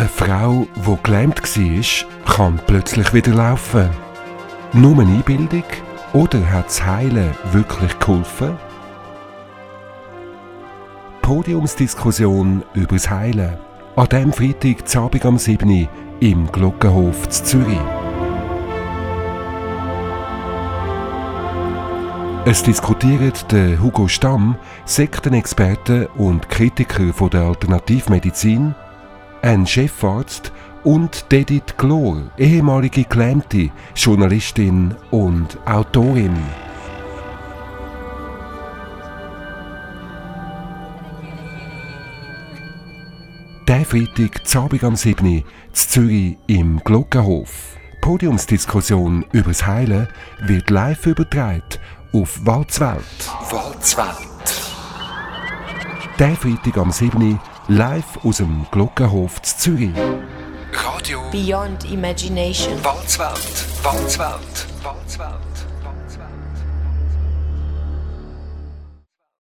Eine Frau, die gelähmt war, kann plötzlich wieder laufen. Nur eine Einbildung? Oder hat das Heilen wirklich geholfen? Podiumsdiskussion über das Heilen. An diesem Freitag, Abend am 7. im Glockenhof zu Zürich. Es diskutieren der Hugo Stamm, Sektenexperte und Kritiker von der Alternativmedizin, ein Chefarzt und Edith Glor, ehemalige Gelähmte, Journalistin und Autorin. Der Freitag, Zabig am 7. in Zürich im Glockenhof. Podiumsdiskussion über das Heilen wird live übertragen auf Walzwelt. Walzwelt. Der Freitag am 7. live aus dem Glockenhof zu Zürich. Radio Beyond Imagination. Walzwelt. Walzwelt. Walzwelt.